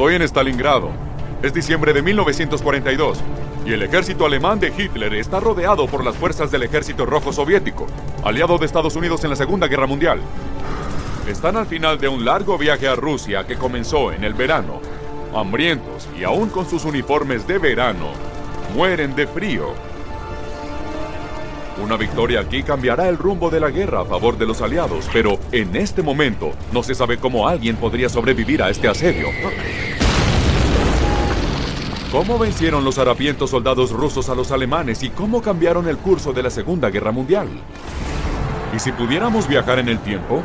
Estoy en Stalingrado. Es diciembre de 1942 y el ejército alemán de Hitler está rodeado por las fuerzas del ejército rojo soviético, aliado de Estados Unidos en la Segunda Guerra Mundial. Están al final de un largo viaje a Rusia que comenzó en el verano. Hambrientos y aún con sus uniformes de verano, mueren de frío. Una victoria aquí cambiará el rumbo de la guerra a favor de los aliados, pero en este momento no se sabe cómo alguien podría sobrevivir a este asedio. ¿Cómo vencieron los harapientos soldados rusos a los alemanes y cómo cambiaron el curso de la Segunda Guerra Mundial? ¿Y si pudiéramos viajar en el tiempo?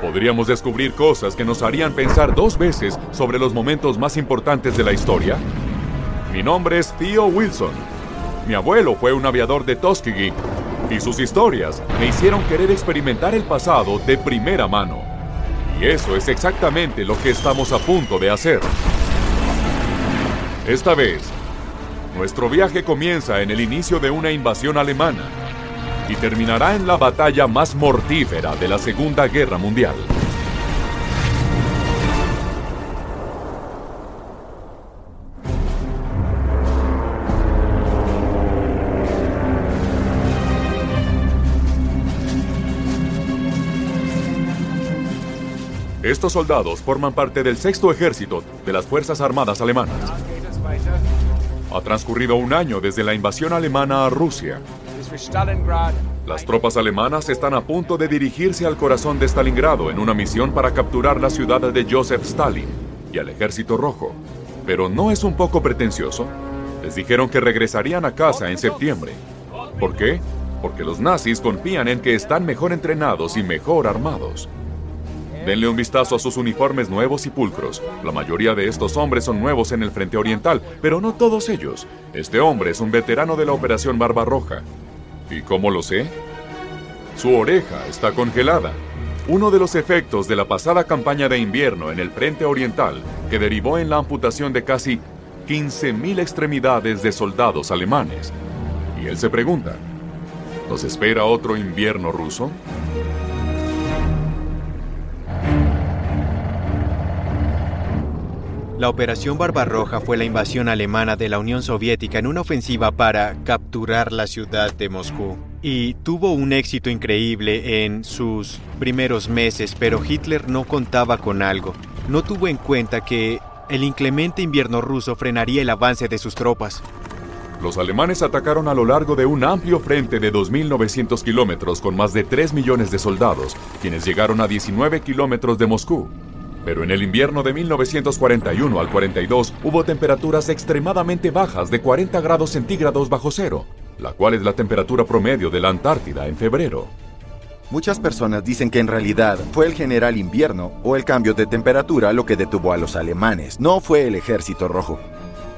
¿Podríamos descubrir cosas que nos harían pensar dos veces sobre los momentos más importantes de la historia? Mi nombre es Theo Wilson. Mi abuelo fue un aviador de Tuskegee y sus historias me hicieron querer experimentar el pasado de primera mano. Y eso es exactamente lo que estamos a punto de hacer. Esta vez, nuestro viaje comienza en el inicio de una invasión alemana y terminará en la batalla más mortífera de la Segunda Guerra Mundial. Estos soldados forman parte del sexto ejército de las Fuerzas Armadas Alemanas. Ha transcurrido un año desde la invasión alemana a Rusia. Las tropas alemanas están a punto de dirigirse al corazón de Stalingrado en una misión para capturar la ciudad de Joseph Stalin y al Ejército Rojo. Pero ¿no es un poco pretencioso? Les dijeron que regresarían a casa en septiembre. ¿Por qué? Porque los nazis confían en que están mejor entrenados y mejor armados. Denle un vistazo a sus uniformes nuevos y pulcros. La mayoría de estos hombres son nuevos en el frente oriental, pero no todos ellos. Este hombre es un veterano de la Operación Barbarroja. ¿Y cómo lo sé? Su oreja está congelada. Uno de los efectos de la pasada campaña de invierno en el frente oriental, que derivó en la amputación de casi 15.000 extremidades de soldados alemanes. Y él se pregunta, ¿nos espera otro invierno ruso? La Operación Barbarroja fue la invasión alemana de la Unión Soviética en una ofensiva para capturar la ciudad de Moscú. Y tuvo un éxito increíble en sus primeros meses, pero Hitler no contaba con algo. No tuvo en cuenta que el inclemente invierno ruso frenaría el avance de sus tropas. Los alemanes atacaron a lo largo de un amplio frente de 2.900 kilómetros con más de 3 millones de soldados, quienes llegaron a 19 kilómetros de Moscú. Pero en el invierno de 1941 al 42 hubo temperaturas extremadamente bajas de 40 grados centígrados bajo cero, la cual es la temperatura promedio de la Antártida en febrero. Muchas personas dicen que en realidad fue el general invierno o el cambio de temperatura lo que detuvo a los alemanes, no fue el ejército rojo.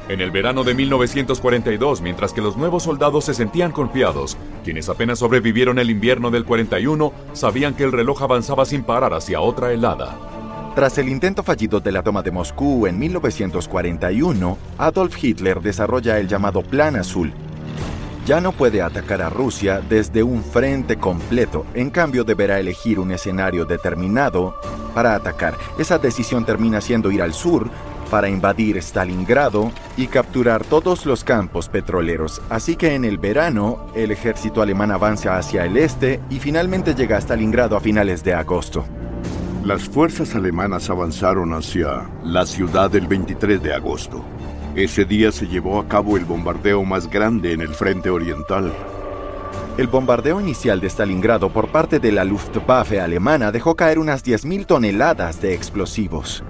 En el verano de 1942, mientras que los nuevos soldados se sentían confiados, quienes apenas sobrevivieron el invierno del 41 sabían que el reloj avanzaba sin parar hacia otra helada. Tras el intento fallido de la toma de Moscú en 1941, Adolf Hitler desarrolla el llamado Plan Azul. Ya no puede atacar a Rusia desde un frente completo, en cambio deberá elegir un escenario determinado para atacar. Esa decisión termina siendo ir al sur para invadir Stalingrado y capturar todos los campos petroleros. Así que en el verano, el ejército alemán avanza hacia el este y finalmente llega a Stalingrado a finales de agosto. Las fuerzas alemanas avanzaron hacia la ciudad el 23 de agosto. Ese día se llevó a cabo el bombardeo más grande en el frente oriental. El bombardeo inicial de Stalingrado por parte de la Luftwaffe alemana dejó caer unas 10.000 toneladas de explosivos.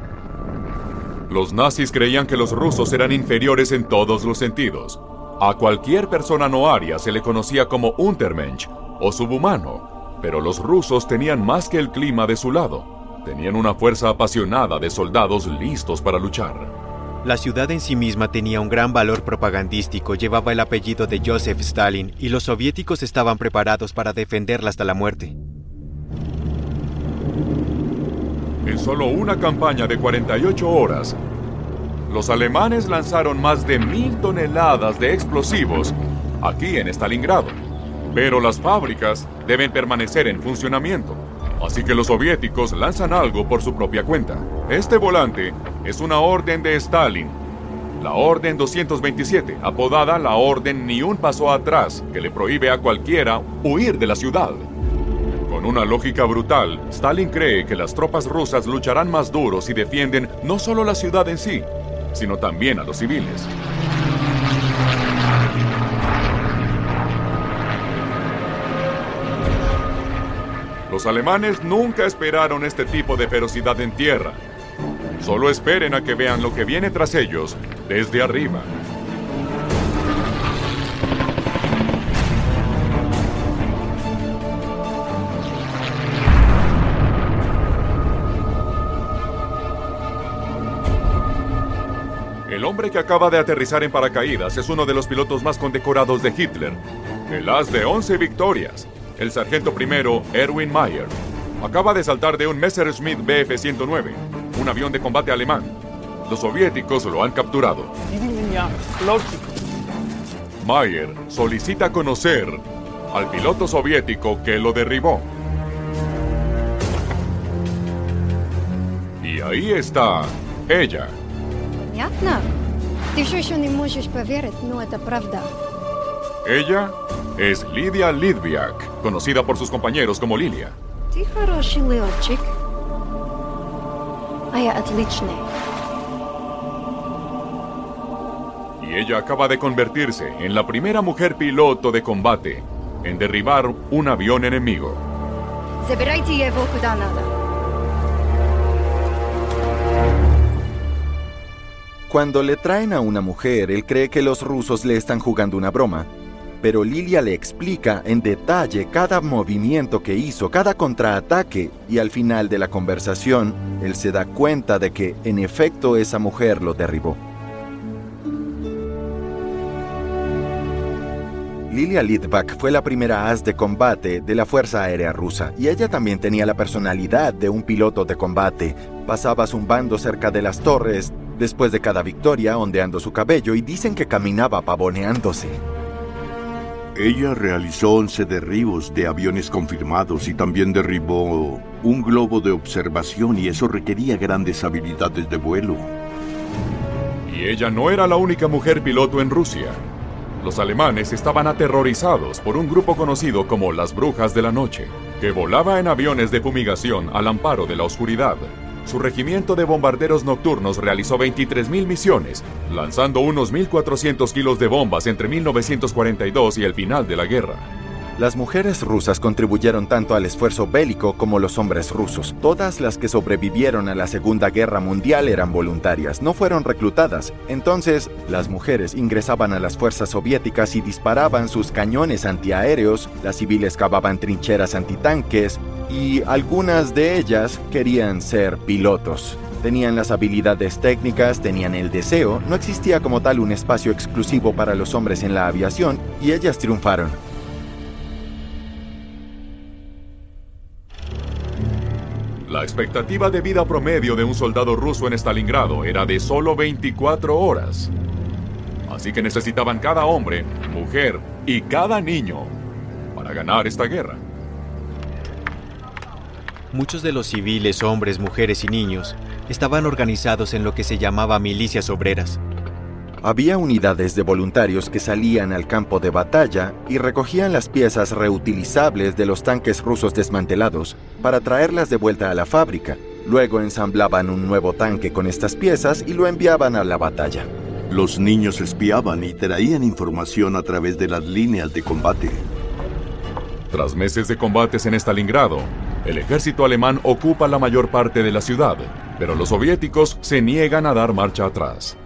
Los nazis creían que los rusos eran inferiores en todos los sentidos. A cualquier persona no aria se le conocía como Untermensch o subhumano, pero los rusos tenían más que el clima de su lado. Tenían una fuerza apasionada de soldados listos para luchar. La ciudad en sí misma tenía un gran valor propagandístico, llevaba el apellido de Joseph Stalin y los soviéticos estaban preparados para defenderla hasta la muerte. En solo una campaña de 48 horas, los alemanes lanzaron más de mil toneladas de explosivos aquí en Stalingrado. Pero las fábricas deben permanecer en funcionamiento. Así que los soviéticos lanzan algo por su propia cuenta. Este volante es una orden de Stalin. La Orden 227, apodada la Orden Ni un paso atrás, que le prohíbe a cualquiera huir de la ciudad. Con una lógica brutal, Stalin cree que las tropas rusas lucharán más duro si defienden no solo la ciudad en sí, sino también a los civiles. Los alemanes nunca esperaron este tipo de ferocidad en tierra. Solo esperen a que vean lo que viene tras ellos desde arriba. El hombre que acaba de aterrizar en paracaídas es uno de los pilotos más condecorados de Hitler. El as de 11 victorias, el sargento primero Erwin Mayer. Acaba de saltar de un Messerschmitt Bf-109, un avión de combate alemán. Los soviéticos lo han capturado. Mayer solicita conocer al piloto soviético que lo derribó. Y ahí está ella. Ella es Lidia Lidviak, conocida por sus compañeros como Lilia. Y ella acaba de convertirse en la primera mujer piloto de combate en derribar un avión enemigo. Cuando le traen a una mujer, él cree que los rusos le están jugando una broma pero Lilia le explica en detalle cada movimiento que hizo, cada contraataque, y al final de la conversación, él se da cuenta de que en efecto esa mujer lo derribó. Lilia Litvak fue la primera as de combate de la Fuerza Aérea Rusa y ella también tenía la personalidad de un piloto de combate. Pasaba zumbando cerca de las torres después de cada victoria ondeando su cabello y dicen que caminaba pavoneándose. Ella realizó 11 derribos de aviones confirmados y también derribó un globo de observación y eso requería grandes habilidades de vuelo. Y ella no era la única mujer piloto en Rusia. Los alemanes estaban aterrorizados por un grupo conocido como las Brujas de la Noche, que volaba en aviones de fumigación al amparo de la oscuridad su regimiento de bombarderos nocturnos realizó 23.000 misiones, lanzando unos 1.400 kilos de bombas entre 1942 y el final de la guerra. Las mujeres rusas contribuyeron tanto al esfuerzo bélico como los hombres rusos. Todas las que sobrevivieron a la Segunda Guerra Mundial eran voluntarias, no fueron reclutadas. Entonces, las mujeres ingresaban a las fuerzas soviéticas y disparaban sus cañones antiaéreos, las civiles cavaban trincheras antitanques y algunas de ellas querían ser pilotos. Tenían las habilidades técnicas, tenían el deseo, no existía como tal un espacio exclusivo para los hombres en la aviación y ellas triunfaron. La expectativa de vida promedio de un soldado ruso en Stalingrado era de solo 24 horas. Así que necesitaban cada hombre, mujer y cada niño para ganar esta guerra. Muchos de los civiles, hombres, mujeres y niños, estaban organizados en lo que se llamaba milicias obreras, había unidades de voluntarios que salían al campo de batalla y recogían las piezas reutilizables de los tanques rusos desmantelados para traerlas de vuelta a la fábrica. Luego ensamblaban un nuevo tanque con estas piezas y lo enviaban a la batalla. Los niños espiaban y traían información a través de las líneas de combate. Tras meses de combates en Stalingrado, el ejército alemán ocupa la mayor parte de la ciudad, pero los soviéticos se niegan a dar marcha atrás.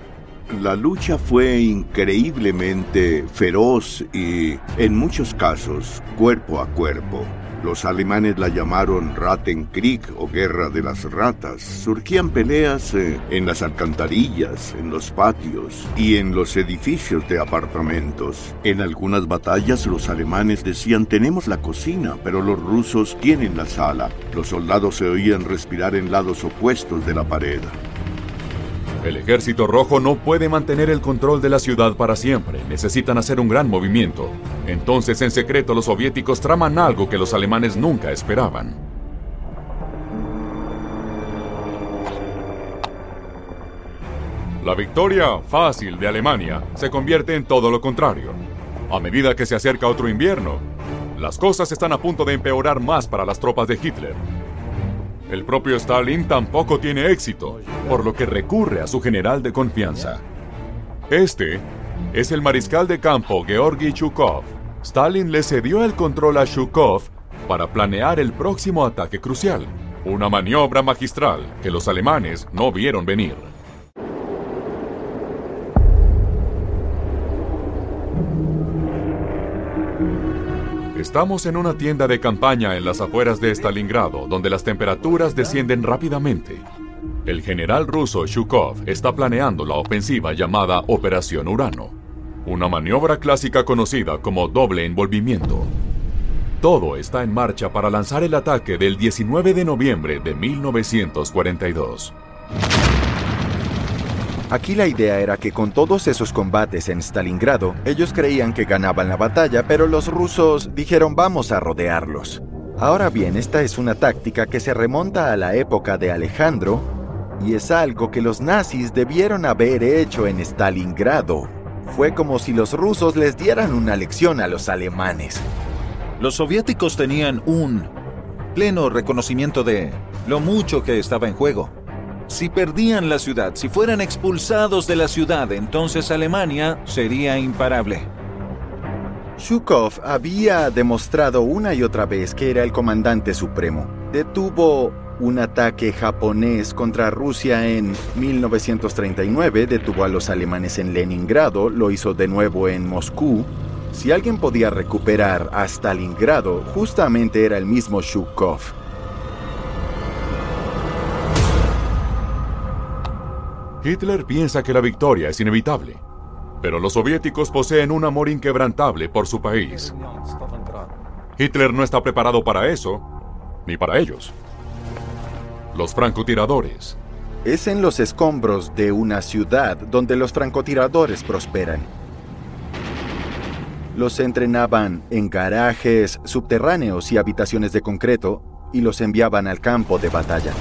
La lucha fue increíblemente feroz y, en muchos casos, cuerpo a cuerpo. Los alemanes la llamaron Rattenkrieg o Guerra de las Ratas. Surgían peleas eh, en las alcantarillas, en los patios y en los edificios de apartamentos. En algunas batallas los alemanes decían tenemos la cocina, pero los rusos tienen la sala. Los soldados se oían respirar en lados opuestos de la pared. El ejército rojo no puede mantener el control de la ciudad para siempre, necesitan hacer un gran movimiento. Entonces, en secreto, los soviéticos traman algo que los alemanes nunca esperaban. La victoria fácil de Alemania se convierte en todo lo contrario. A medida que se acerca otro invierno, las cosas están a punto de empeorar más para las tropas de Hitler, el propio Stalin tampoco tiene éxito, por lo que recurre a su general de confianza. Este es el mariscal de campo Georgi Chukov. Stalin le cedió el control a Shukov para planear el próximo ataque crucial, una maniobra magistral que los alemanes no vieron venir. Estamos en una tienda de campaña en las afueras de Stalingrado, donde las temperaturas descienden rápidamente. El general ruso Shukov está planeando la ofensiva llamada Operación Urano, una maniobra clásica conocida como doble envolvimiento. Todo está en marcha para lanzar el ataque del 19 de noviembre de 1942. Aquí la idea era que con todos esos combates en Stalingrado, ellos creían que ganaban la batalla, pero los rusos dijeron vamos a rodearlos. Ahora bien, esta es una táctica que se remonta a la época de Alejandro y es algo que los nazis debieron haber hecho en Stalingrado. Fue como si los rusos les dieran una lección a los alemanes. Los soviéticos tenían un pleno reconocimiento de lo mucho que estaba en juego. Si perdían la ciudad, si fueran expulsados de la ciudad, entonces Alemania sería imparable. Shukov había demostrado una y otra vez que era el comandante supremo. Detuvo un ataque japonés contra Rusia en 1939, detuvo a los alemanes en Leningrado, lo hizo de nuevo en Moscú. Si alguien podía recuperar a Stalingrado, justamente era el mismo Shukov. Hitler piensa que la victoria es inevitable, pero los soviéticos poseen un amor inquebrantable por su país. Hitler no está preparado para eso, ni para ellos. Los francotiradores. Es en los escombros de una ciudad donde los francotiradores prosperan. Los entrenaban en garajes subterráneos y habitaciones de concreto y los enviaban al campo de batalla.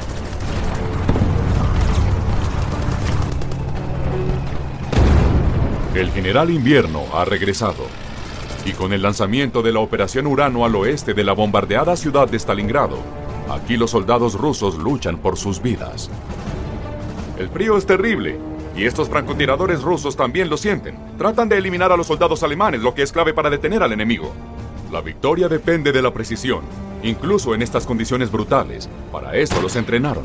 El general Invierno ha regresado. Y con el lanzamiento de la Operación Urano al oeste de la bombardeada ciudad de Stalingrado, aquí los soldados rusos luchan por sus vidas. El frío es terrible, y estos francotiradores rusos también lo sienten. Tratan de eliminar a los soldados alemanes, lo que es clave para detener al enemigo. La victoria depende de la precisión, incluso en estas condiciones brutales. Para eso los entrenaron.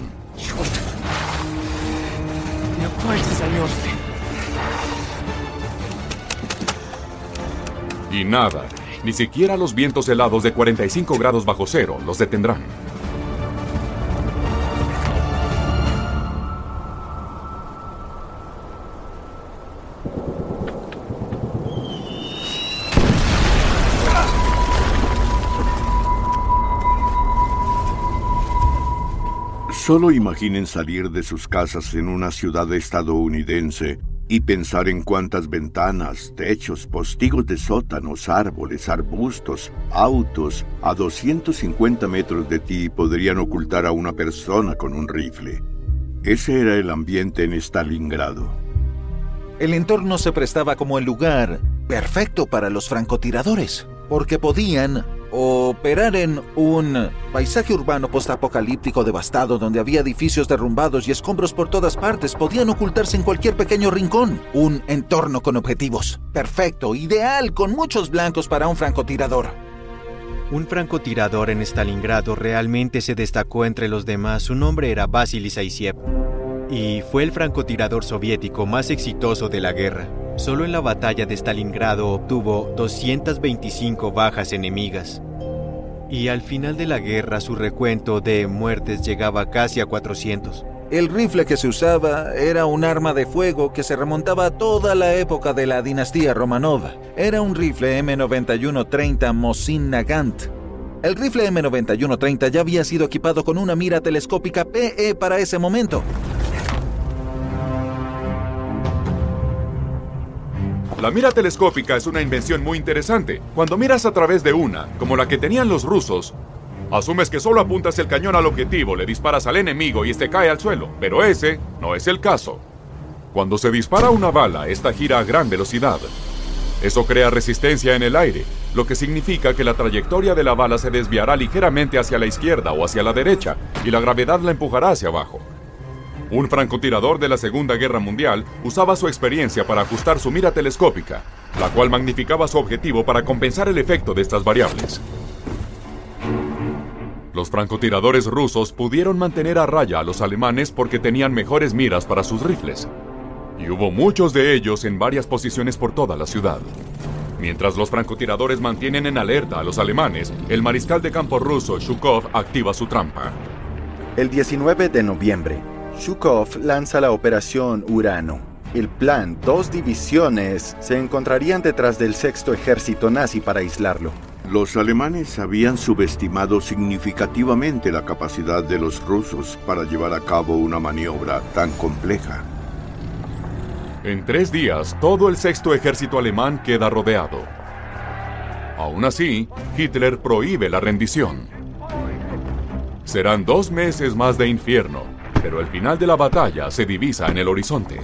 Y nada, ni siquiera los vientos helados de 45 grados bajo cero los detendrán. Solo imaginen salir de sus casas en una ciudad estadounidense y pensar en cuántas ventanas, techos, postigos de sótanos, árboles, arbustos, autos a 250 metros de ti podrían ocultar a una persona con un rifle. Ese era el ambiente en Stalingrado. El entorno se prestaba como el lugar perfecto para los francotiradores, porque podían operar en un paisaje urbano postapocalíptico devastado donde había edificios derrumbados y escombros por todas partes. Podían ocultarse en cualquier pequeño rincón. Un entorno con objetivos. Perfecto, ideal, con muchos blancos para un francotirador. Un francotirador en Stalingrado realmente se destacó entre los demás. Su nombre era Vasily Zaitsev y fue el francotirador soviético más exitoso de la guerra. Solo en la batalla de Stalingrado obtuvo 225 bajas enemigas. Y al final de la guerra su recuento de muertes llegaba casi a 400. El rifle que se usaba era un arma de fuego que se remontaba a toda la época de la dinastía Romanova. Era un rifle M9130 Mosin Nagant. El rifle M9130 ya había sido equipado con una mira telescópica PE para ese momento. La mira telescópica es una invención muy interesante. Cuando miras a través de una, como la que tenían los rusos, asumes que solo apuntas el cañón al objetivo, le disparas al enemigo y este cae al suelo. Pero ese no es el caso. Cuando se dispara una bala, esta gira a gran velocidad. Eso crea resistencia en el aire, lo que significa que la trayectoria de la bala se desviará ligeramente hacia la izquierda o hacia la derecha y la gravedad la empujará hacia abajo. Un francotirador de la Segunda Guerra Mundial usaba su experiencia para ajustar su mira telescópica, la cual magnificaba su objetivo para compensar el efecto de estas variables. Los francotiradores rusos pudieron mantener a raya a los alemanes porque tenían mejores miras para sus rifles, y hubo muchos de ellos en varias posiciones por toda la ciudad. Mientras los francotiradores mantienen en alerta a los alemanes, el mariscal de campo ruso Shukov activa su trampa. El 19 de noviembre, Shukov lanza la operación Urano. El plan, dos divisiones se encontrarían detrás del sexto ejército nazi para aislarlo. Los alemanes habían subestimado significativamente la capacidad de los rusos para llevar a cabo una maniobra tan compleja. En tres días, todo el sexto ejército alemán queda rodeado. Aún así, Hitler prohíbe la rendición. Serán dos meses más de infierno, pero el final de la batalla se divisa en el horizonte.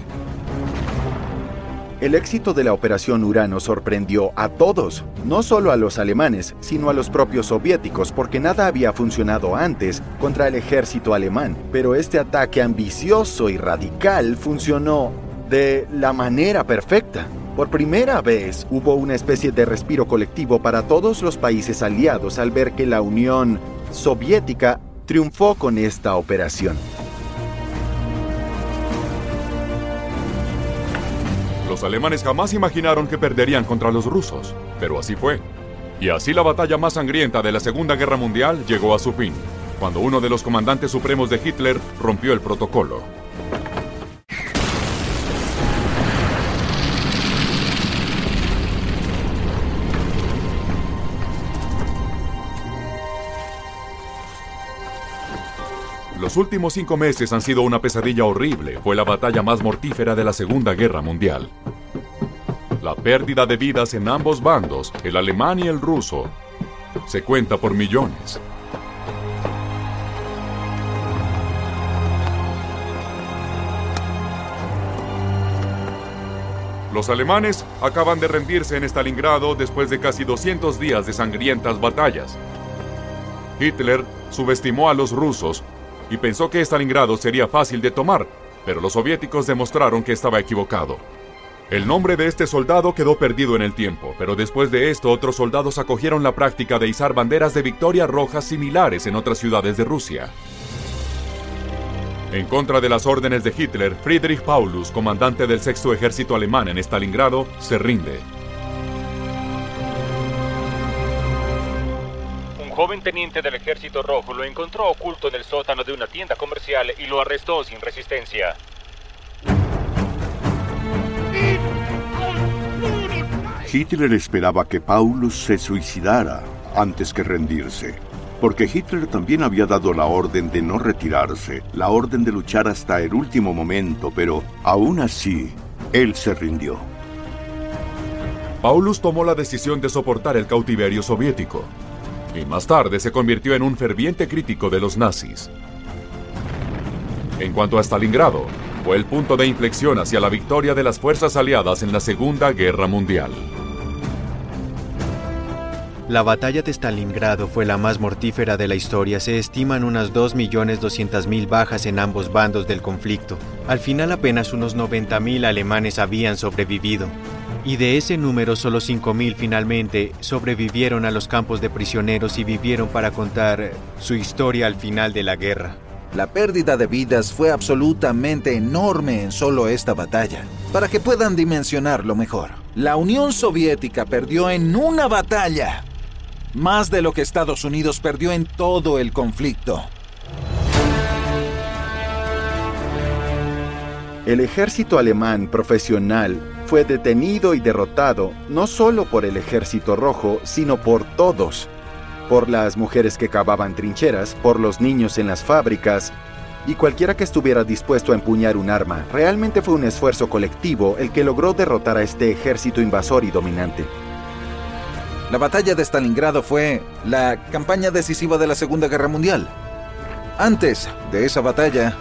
El éxito de la Operación Urano sorprendió a todos, no solo a los alemanes, sino a los propios soviéticos, porque nada había funcionado antes contra el ejército alemán. Pero este ataque ambicioso y radical funcionó de la manera perfecta. Por primera vez hubo una especie de respiro colectivo para todos los países aliados al ver que la Unión Soviética triunfó con esta operación. Los alemanes jamás imaginaron que perderían contra los rusos, pero así fue. Y así la batalla más sangrienta de la Segunda Guerra Mundial llegó a su fin, cuando uno de los comandantes supremos de Hitler rompió el protocolo. Los últimos cinco meses han sido una pesadilla horrible. Fue la batalla más mortífera de la Segunda Guerra Mundial. La pérdida de vidas en ambos bandos, el alemán y el ruso, se cuenta por millones. Los alemanes acaban de rendirse en Stalingrado después de casi 200 días de sangrientas batallas. Hitler subestimó a los rusos y pensó que Stalingrado sería fácil de tomar, pero los soviéticos demostraron que estaba equivocado. El nombre de este soldado quedó perdido en el tiempo, pero después de esto otros soldados acogieron la práctica de izar banderas de victoria rojas similares en otras ciudades de Rusia. En contra de las órdenes de Hitler, Friedrich Paulus, comandante del sexto ejército alemán en Stalingrado, se rinde. Joven teniente del ejército rojo lo encontró oculto en el sótano de una tienda comercial y lo arrestó sin resistencia. Hitler esperaba que Paulus se suicidara antes que rendirse, porque Hitler también había dado la orden de no retirarse, la orden de luchar hasta el último momento, pero aún así, él se rindió. Paulus tomó la decisión de soportar el cautiverio soviético y más tarde se convirtió en un ferviente crítico de los nazis. En cuanto a Stalingrado, fue el punto de inflexión hacia la victoria de las fuerzas aliadas en la Segunda Guerra Mundial. La batalla de Stalingrado fue la más mortífera de la historia. Se estiman unas 2.200.000 bajas en ambos bandos del conflicto. Al final apenas unos 90.000 alemanes habían sobrevivido. Y de ese número solo 5.000 finalmente sobrevivieron a los campos de prisioneros y vivieron para contar su historia al final de la guerra. La pérdida de vidas fue absolutamente enorme en solo esta batalla. Para que puedan dimensionarlo mejor, la Unión Soviética perdió en una batalla más de lo que Estados Unidos perdió en todo el conflicto. El ejército alemán profesional fue detenido y derrotado no solo por el ejército rojo, sino por todos. Por las mujeres que cavaban trincheras, por los niños en las fábricas y cualquiera que estuviera dispuesto a empuñar un arma. Realmente fue un esfuerzo colectivo el que logró derrotar a este ejército invasor y dominante. La batalla de Stalingrado fue la campaña decisiva de la Segunda Guerra Mundial. Antes de esa batalla,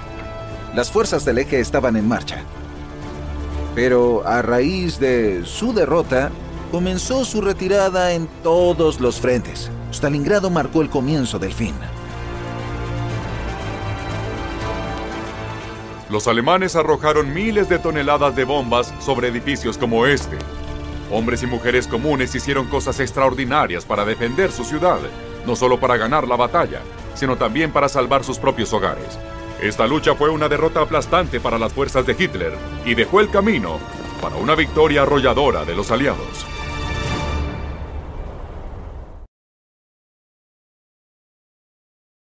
las fuerzas del eje estaban en marcha. Pero a raíz de su derrota, comenzó su retirada en todos los frentes. Stalingrado marcó el comienzo del fin. Los alemanes arrojaron miles de toneladas de bombas sobre edificios como este. Hombres y mujeres comunes hicieron cosas extraordinarias para defender su ciudad, no solo para ganar la batalla, sino también para salvar sus propios hogares. Esta lucha fue una derrota aplastante para las fuerzas de Hitler y dejó el camino para una victoria arrolladora de los aliados.